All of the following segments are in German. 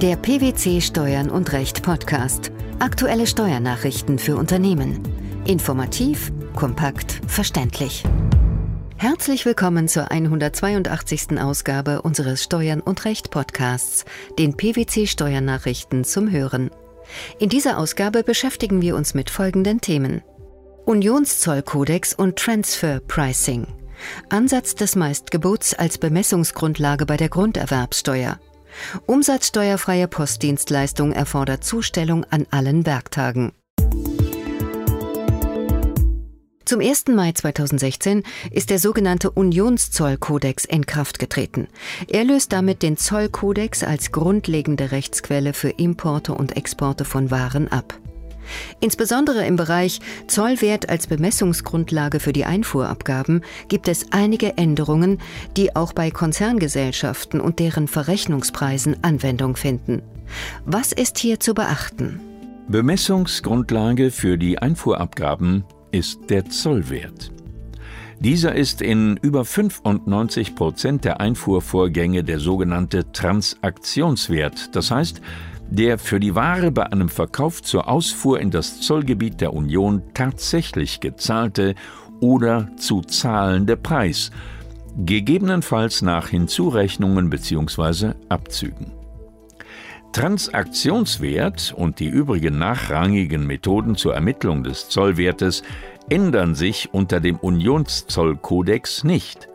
Der PwC Steuern und Recht Podcast. Aktuelle Steuernachrichten für Unternehmen. Informativ, kompakt, verständlich. Herzlich willkommen zur 182. Ausgabe unseres Steuern und Recht Podcasts, den PwC Steuernachrichten zum Hören. In dieser Ausgabe beschäftigen wir uns mit folgenden Themen. Unionszollkodex und Transfer Pricing. Ansatz des Meistgebots als Bemessungsgrundlage bei der Grunderwerbsteuer. Umsatzsteuerfreie Postdienstleistung erfordert Zustellung an allen Werktagen. Zum 1. Mai 2016 ist der sogenannte Unionszollkodex in Kraft getreten. Er löst damit den Zollkodex als grundlegende Rechtsquelle für Importe und Exporte von Waren ab. Insbesondere im Bereich Zollwert als Bemessungsgrundlage für die Einfuhrabgaben gibt es einige Änderungen, die auch bei Konzerngesellschaften und deren Verrechnungspreisen Anwendung finden. Was ist hier zu beachten? Bemessungsgrundlage für die Einfuhrabgaben ist der Zollwert. Dieser ist in über 95 Prozent der Einfuhrvorgänge der sogenannte Transaktionswert, das heißt der für die Ware bei einem Verkauf zur Ausfuhr in das Zollgebiet der Union tatsächlich gezahlte oder zu zahlende Preis, gegebenenfalls nach Hinzurechnungen bzw. Abzügen. Transaktionswert und die übrigen nachrangigen Methoden zur Ermittlung des Zollwertes ändern sich unter dem Unionszollkodex nicht.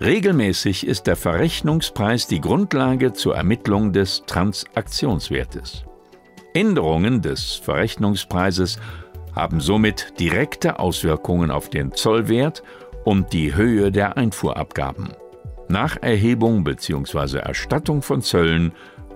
Regelmäßig ist der Verrechnungspreis die Grundlage zur Ermittlung des Transaktionswertes. Änderungen des Verrechnungspreises haben somit direkte Auswirkungen auf den Zollwert und die Höhe der Einfuhrabgaben. Nacherhebung bzw. Erstattung von Zöllen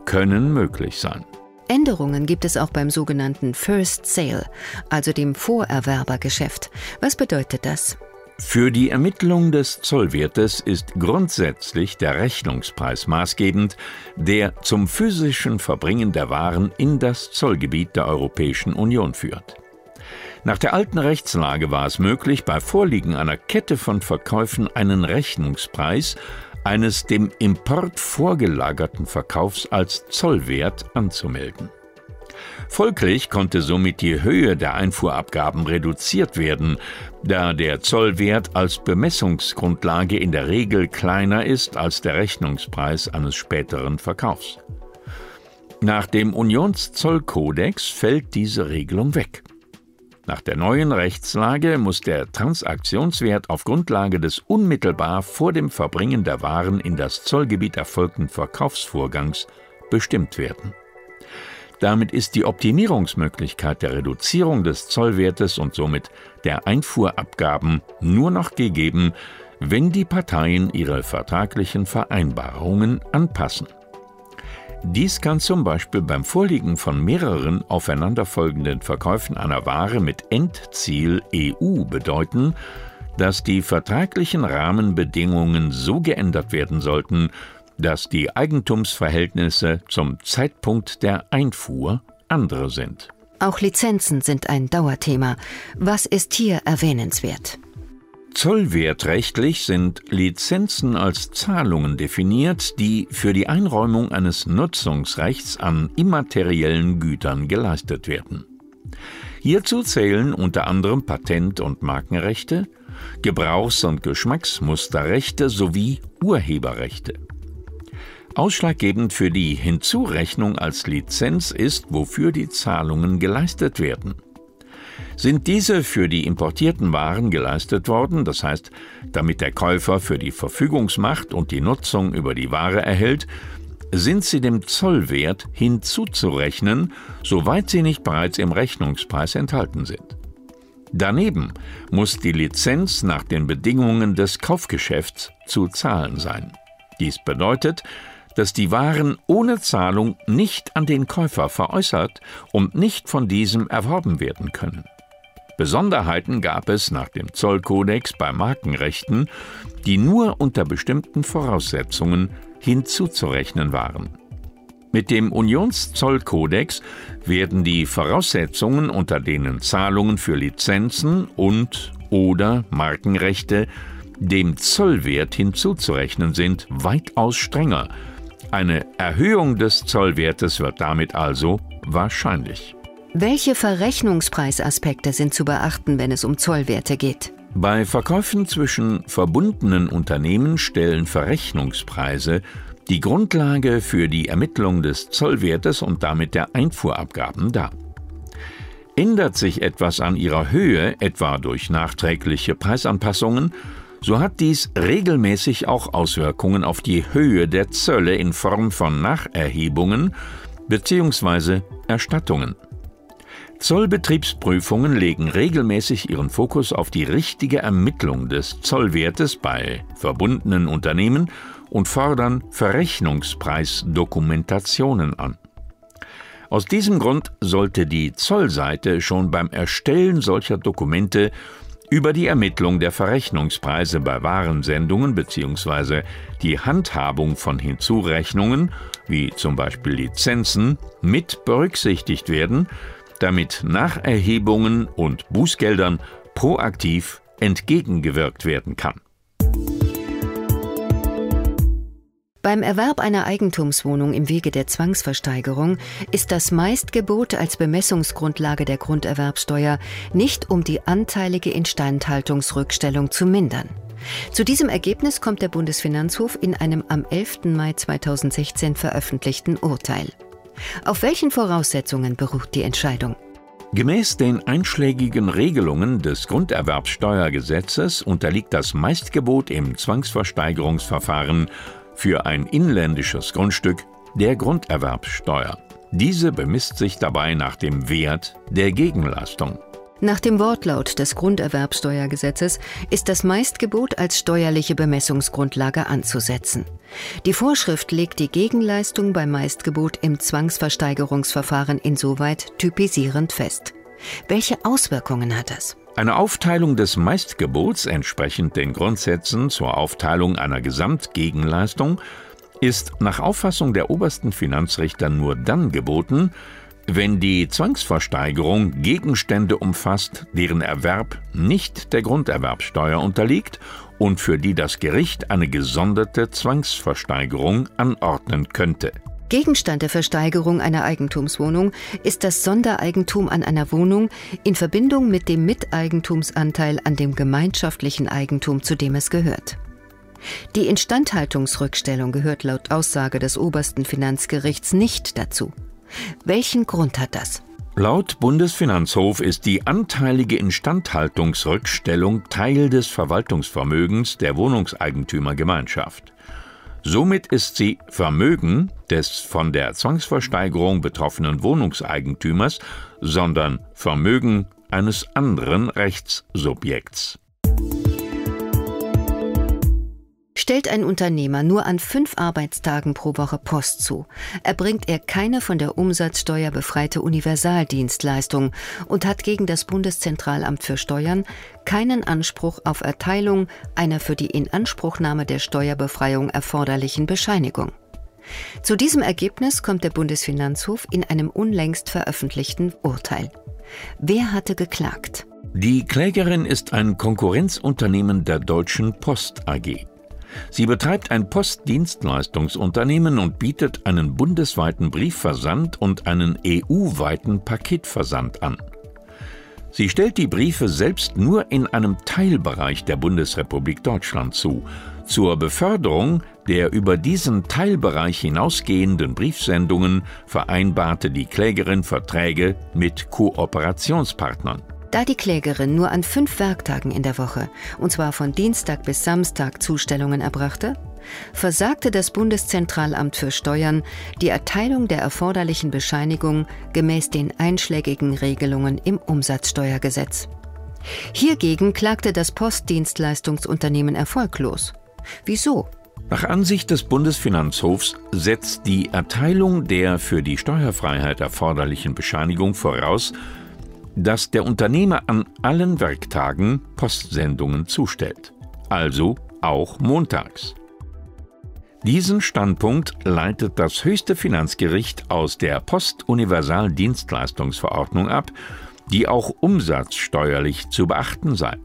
können möglich sein. Änderungen gibt es auch beim sogenannten First Sale, also dem Vorerwerbergeschäft. Was bedeutet das? Für die Ermittlung des Zollwertes ist grundsätzlich der Rechnungspreis maßgebend, der zum physischen Verbringen der Waren in das Zollgebiet der Europäischen Union führt. Nach der alten Rechtslage war es möglich, bei Vorliegen einer Kette von Verkäufen einen Rechnungspreis eines dem Import vorgelagerten Verkaufs als Zollwert anzumelden. Folglich konnte somit die Höhe der Einfuhrabgaben reduziert werden, da der Zollwert als Bemessungsgrundlage in der Regel kleiner ist als der Rechnungspreis eines späteren Verkaufs. Nach dem Unionszollkodex fällt diese Regelung weg. Nach der neuen Rechtslage muss der Transaktionswert auf Grundlage des unmittelbar vor dem Verbringen der Waren in das Zollgebiet erfolgten Verkaufsvorgangs bestimmt werden. Damit ist die Optimierungsmöglichkeit der Reduzierung des Zollwertes und somit der Einfuhrabgaben nur noch gegeben, wenn die Parteien ihre vertraglichen Vereinbarungen anpassen. Dies kann zum Beispiel beim Vorliegen von mehreren aufeinanderfolgenden Verkäufen einer Ware mit Endziel EU bedeuten, dass die vertraglichen Rahmenbedingungen so geändert werden sollten, dass die Eigentumsverhältnisse zum Zeitpunkt der Einfuhr andere sind. Auch Lizenzen sind ein Dauerthema. Was ist hier erwähnenswert? Zollwertrechtlich sind Lizenzen als Zahlungen definiert, die für die Einräumung eines Nutzungsrechts an immateriellen Gütern geleistet werden. Hierzu zählen unter anderem Patent- und Markenrechte, Gebrauchs- und Geschmacksmusterrechte sowie Urheberrechte. Ausschlaggebend für die Hinzurechnung als Lizenz ist, wofür die Zahlungen geleistet werden. Sind diese für die importierten Waren geleistet worden, das heißt, damit der Käufer für die Verfügungsmacht und die Nutzung über die Ware erhält, sind sie dem Zollwert hinzuzurechnen, soweit sie nicht bereits im Rechnungspreis enthalten sind. Daneben muss die Lizenz nach den Bedingungen des Kaufgeschäfts zu zahlen sein. Dies bedeutet, dass die Waren ohne Zahlung nicht an den Käufer veräußert und nicht von diesem erworben werden können. Besonderheiten gab es nach dem Zollkodex bei Markenrechten, die nur unter bestimmten Voraussetzungen hinzuzurechnen waren. Mit dem Unionszollkodex werden die Voraussetzungen, unter denen Zahlungen für Lizenzen und oder Markenrechte dem Zollwert hinzuzurechnen sind, weitaus strenger Eine Erhöhung des Zollwertes wird damit also wahrscheinlich. Welche Verrechnungspreisaspekte sind zu beachten, wenn es um Zollwerte geht? Bei Verkäufen zwischen verbundenen Unternehmen stellen Verrechnungspreise die Grundlage für die Ermittlung des Zollwertes und damit der Einfuhrabgaben dar. Ändert sich etwas an ihrer Höhe, etwa durch nachträgliche Preisanpassungen, so hat dies regelmäßig auch Auswirkungen auf die Höhe der Zölle in Form von Nacherhebungen bzw. Erstattungen. Zollbetriebsprüfungen legen regelmäßig ihren Fokus auf die richtige Ermittlung des Zollwertes bei verbundenen Unternehmen und fordern Verrechnungspreisdokumentationen an. Aus diesem Grund sollte die Zollseite schon beim Erstellen solcher Dokumente über die Ermittlung der Verrechnungspreise bei Warensendungen bzw. die Handhabung von Hinzurechnungen, wie zum Beispiel Lizenzen, mit berücksichtigt werden, damit Nacherhebungen und Bußgeldern proaktiv entgegengewirkt werden kann. Beim Erwerb einer Eigentumswohnung im Wege der Zwangsversteigerung ist das Meistgebot als Bemessungsgrundlage der Grunderwerbsteuer nicht um die anteilige Instandhaltungsrückstellung zu mindern. Zu diesem Ergebnis kommt der Bundesfinanzhof in einem am 11. Mai 2016 veröffentlichten Urteil. Auf welchen Voraussetzungen beruht die Entscheidung? Gemäß den einschlägigen Regelungen des Grunderwerbsteuergesetzes unterliegt das Meistgebot im Zwangsversteigerungsverfahren für ein inländisches Grundstück der Grunderwerbsteuer. Diese bemisst sich dabei nach dem Wert der Gegenleistung. Nach dem Wortlaut des Grunderwerbsteuergesetzes ist das Meistgebot als steuerliche Bemessungsgrundlage anzusetzen. Die Vorschrift legt die Gegenleistung beim Meistgebot im Zwangsversteigerungsverfahren insoweit typisierend fest. Welche Auswirkungen hat das? Eine Aufteilung des Meistgebots entsprechend den Grundsätzen zur Aufteilung einer Gesamtgegenleistung ist nach Auffassung der obersten Finanzrichter nur dann geboten, wenn die Zwangsversteigerung Gegenstände umfasst, deren Erwerb nicht der Grunderwerbsteuer unterliegt und für die das Gericht eine gesonderte Zwangsversteigerung anordnen könnte. Gegenstand der Versteigerung einer Eigentumswohnung ist das Sondereigentum an einer Wohnung in Verbindung mit dem Miteigentumsanteil an dem gemeinschaftlichen Eigentum, zu dem es gehört. Die Instandhaltungsrückstellung gehört laut Aussage des obersten Finanzgerichts nicht dazu. Welchen Grund hat das? Laut Bundesfinanzhof ist die anteilige Instandhaltungsrückstellung Teil des Verwaltungsvermögens der Wohnungseigentümergemeinschaft. Somit ist sie Vermögen des von der Zwangsversteigerung betroffenen Wohnungseigentümers, sondern Vermögen eines anderen Rechtssubjekts. Stellt ein Unternehmer nur an fünf Arbeitstagen pro Woche Post zu, erbringt er keine von der Umsatzsteuer befreite Universaldienstleistung und hat gegen das Bundeszentralamt für Steuern keinen Anspruch auf Erteilung einer für die Inanspruchnahme der Steuerbefreiung erforderlichen Bescheinigung. Zu diesem Ergebnis kommt der Bundesfinanzhof in einem unlängst veröffentlichten Urteil. Wer hatte geklagt? Die Klägerin ist ein Konkurrenzunternehmen der Deutschen Post AG. Sie betreibt ein Postdienstleistungsunternehmen und bietet einen bundesweiten Briefversand und einen EU-weiten Paketversand an. Sie stellt die Briefe selbst nur in einem Teilbereich der Bundesrepublik Deutschland zu. Zur Beförderung der über diesen Teilbereich hinausgehenden Briefsendungen vereinbarte die Klägerin Verträge mit Kooperationspartnern. Da die Klägerin nur an fünf Werktagen in der Woche, und zwar von Dienstag bis Samstag, Zustellungen erbrachte, versagte das Bundeszentralamt für Steuern die Erteilung der erforderlichen Bescheinigung gemäß den einschlägigen Regelungen im Umsatzsteuergesetz. Hiergegen klagte das Postdienstleistungsunternehmen erfolglos. Wieso? Nach Ansicht des Bundesfinanzhofs setzt die Erteilung der für die Steuerfreiheit erforderlichen Bescheinigung voraus, dass der Unternehmer an allen Werktagen Postsendungen zustellt, also auch montags. Diesen Standpunkt leitet das höchste Finanzgericht aus der Postuniversaldienstleistungsverordnung ab, die auch umsatzsteuerlich zu beachten sei.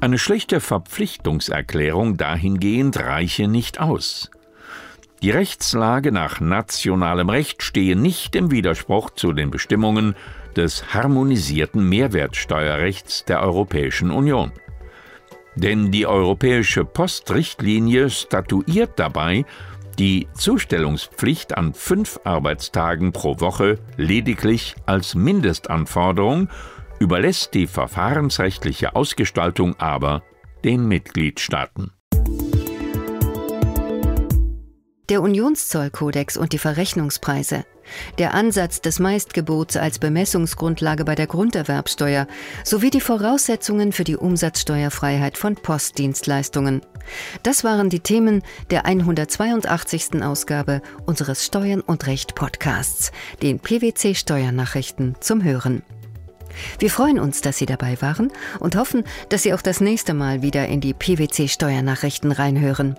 Eine schlechte Verpflichtungserklärung dahingehend reiche nicht aus. Die Rechtslage nach nationalem Recht stehe nicht im Widerspruch zu den Bestimmungen des harmonisierten Mehrwertsteuerrechts der Europäischen Union. Denn die europäische Postrichtlinie statuiert dabei die Zustellungspflicht an fünf Arbeitstagen pro Woche lediglich als Mindestanforderung, überlässt die verfahrensrechtliche Ausgestaltung aber den Mitgliedstaaten. Der Unionszollkodex und die Verrechnungspreise der Ansatz des Meistgebots als Bemessungsgrundlage bei der Grunderwerbsteuer sowie die Voraussetzungen für die Umsatzsteuerfreiheit von Postdienstleistungen. Das waren die Themen der 182. Ausgabe unseres Steuern und Recht Podcasts, den PwC Steuernachrichten zum Hören. Wir freuen uns, dass Sie dabei waren und hoffen, dass Sie auch das nächste Mal wieder in die PwC Steuernachrichten reinhören.